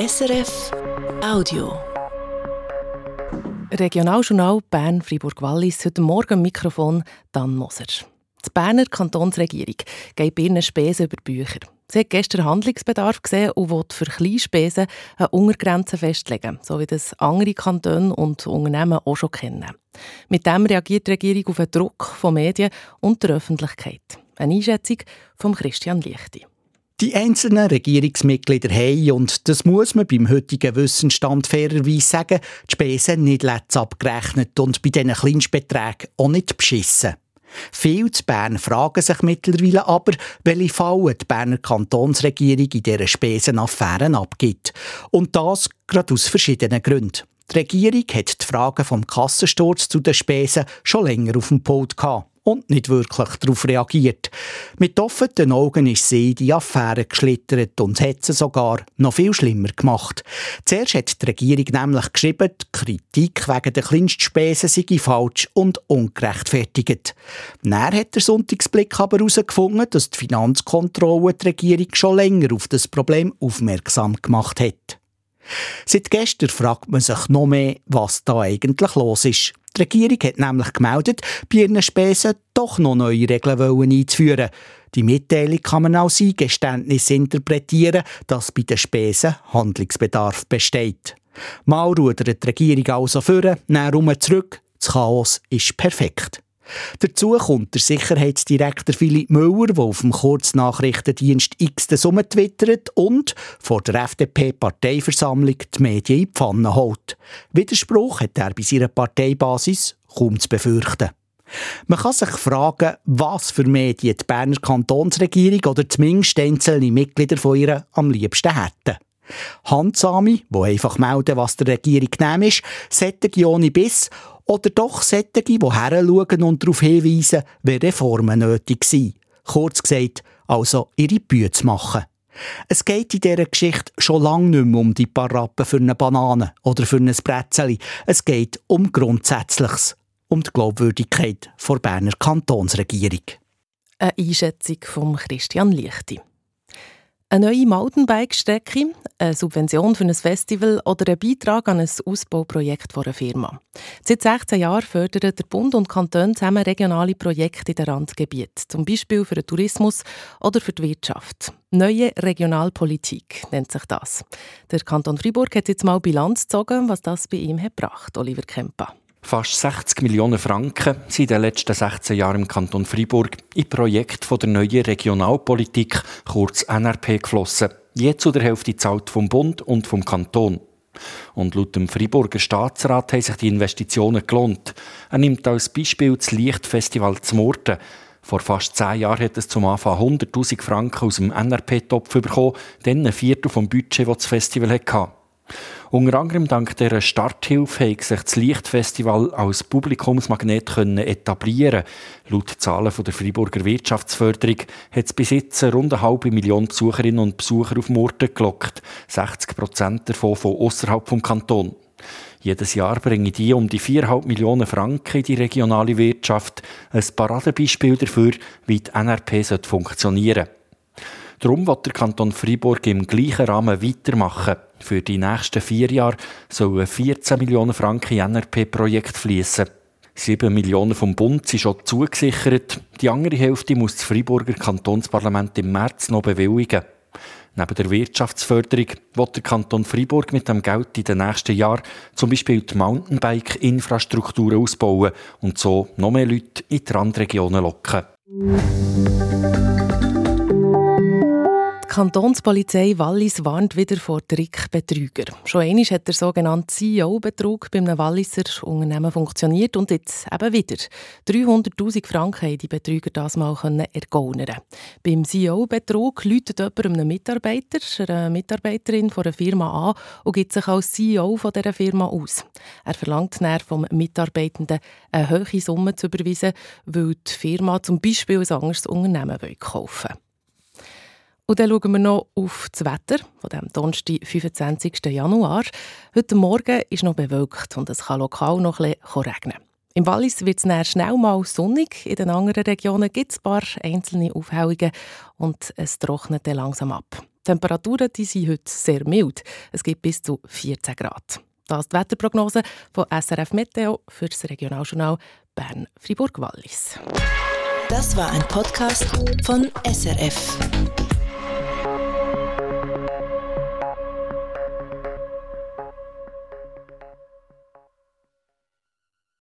SRF Audio. Regionaljournal Bern Fribourg Wallis heute Morgen Mikrofon Dan Moser. Die Berner Kantonsregierung geht bei Spesen über die Bücher. Sie hat gestern Handlungsbedarf gesehen und will für Kleinspesen eine Untergrenze festlegen, so wie das andere Kantone und Unternehmen auch schon kennen. Mit dem reagiert die Regierung auf den Druck von Medien und der Öffentlichkeit. Eine Einschätzung von Christian Lichti. Die einzelnen Regierungsmitglieder haben, und das muss man beim heutigen Wissensstand fairerweise sagen, die Spesen nicht letzt abgerechnet und bei diesen Kleinstbeträgen auch nicht beschissen. Viele zu Bern fragen sich mittlerweile aber, welche Fallen die Berner Kantonsregierung in dieser Spesenaffären abgibt. Und das gerade aus verschiedenen Gründen. Die Regierung hat die Fragen vom Kassensturz zu den Spesen schon länger auf dem Pult gehabt und nicht wirklich darauf reagiert. Mit offenen Augen ist sie in die Affäre geschlittert und hat sie sogar noch viel schlimmer gemacht. Zuerst hat die Regierung nämlich geschrieben, die Kritik wegen der Kleinstspesen sei falsch und ungerechtfertigt. Dann hat der Sonntagsblick aber herausgefunden, dass die Finanzkontrolle die Regierung schon länger auf das Problem aufmerksam gemacht hat. Seit gestern fragt man sich noch mehr, was da eigentlich los ist. Die Regierung hat nämlich gemeldet, bei ihren Spesen doch noch neue Regeln einzuführen. Die Mitteilung kann man als Eingeständnis interpretieren, dass bei den Spesen Handlungsbedarf besteht. Mal rudert die Regierung also vor, dann zurück. Das Chaos ist perfekt. Dazu kommt der Sicherheitsdirektor Philipp Müller, der auf dem Kurznachrichtendienst X das twittert und vor der FDP-Parteiversammlung die Medien in die Pfanne holt. Widerspruch hat er bei seiner Parteibasis kaum zu befürchten. Man kann sich fragen, was für Medien die Berner Kantonsregierung oder zumindest einzelne Mitglieder von ihr am liebsten hätten. Handsame, die einfach melden, was der Regierung genehm ist, sättige ohne Biss oder doch solche, die heranschauen und darauf hinweisen, wenn Reformen nötig sind. Kurz gesagt, also ihre Bühne zu machen. Es geht in dieser Geschichte schon lange nicht mehr um die Parappen für eine Banane oder für ein Bretzeli. Es geht um Grundsätzliches, um die Glaubwürdigkeit der Berner Kantonsregierung. Eine Einschätzung von Christian Lichti. Eine neue Mountainbike-Strecke, eine Subvention für ein Festival oder ein Beitrag an ein Ausbauprojekt einer Firma. Seit 16 Jahren fördern der Bund und Kanton zusammen regionale Projekte in den Randgebieten, zum Beispiel für den Tourismus oder für die Wirtschaft. Neue Regionalpolitik nennt sich das. Der Kanton Fribourg hat jetzt mal Bilanz gezogen, was das bei ihm hat gebracht, Oliver Kemper. Fast 60 Millionen Franken sind in den letzten 16 Jahren im Kanton Freiburg in Projekte der neuen Regionalpolitik, kurz NRP, geflossen. Je zu der Hälfte zahlt vom Bund und vom Kanton. Und laut dem Freiburger Staatsrat haben sich die Investitionen gelohnt. Er nimmt als Beispiel das Lichtfestival zu Murten. Vor fast zehn Jahren hat es zum Anfang 100.000 Franken aus dem NRP-Topf bekommen, dann ein Viertel vom Budget, das das Festival hatte. Unter anderem dank dieser Starthilfe hat sich das Lichtfestival als Publikumsmagnet etablieren Laut Zahlen der Freiburger Wirtschaftsförderung hat es bis jetzt rund eine halbe Million Besucherinnen und Besucher auf Murten gelockt. 60 Prozent davon von außerhalb vom Kanton. Jedes Jahr bringen die um die 4,5 Millionen Franken in die regionale Wirtschaft. Ein Paradebeispiel dafür, wie die NRP funktionieren sollte. Darum wird der Kanton Freiburg im gleichen Rahmen weitermachen. Für die nächsten vier Jahre sollen 14 Millionen Franken in NRP-Projekt fließen. 7 Millionen vom Bund sind schon zugesichert. Die andere Hälfte muss das Freiburger Kantonsparlament im März noch bewilligen. Neben der Wirtschaftsförderung wird der Kanton Freiburg mit dem Geld in den nächsten Jahren zum Beispiel die Mountainbike-Infrastruktur ausbauen und so noch mehr Leute in die Randregionen locken. Kantonspolizei Wallis warnt wieder vor Trickbetrüger. Schon einmal hat der sogenannte CEO-Betrug bei einem Walliser Unternehmen funktioniert und jetzt eben wieder. 300'000 Franken haben die Betrüger das mal ergaunern Beim CEO-Betrug läutet jemand einem Mitarbeiter, einer Mitarbeiterin von einer Firma an und gibt sich als CEO von dieser Firma aus. Er verlangt dann vom Mitarbeitenden eine hohe Summe zu überweisen, weil die Firma zum Beispiel ein anderes Unternehmen kaufen will. Und dann schauen wir noch auf das Wetter von dem Donnerstag, 25. Januar. Heute Morgen ist noch bewölkt und es kann lokal noch bisschen regnen. Im Wallis wird es schnell mal sonnig. In den anderen Regionen gibt es ein paar einzelne Aufhellungen und es trocknet dann langsam ab. Die Temperaturen die sind heute sehr mild. Es gibt bis zu 14 Grad. Das ist die Wetterprognose von SRF Meteo für das Regionaljournal Bern-Fribourg-Wallis. Das war ein Podcast von SRF.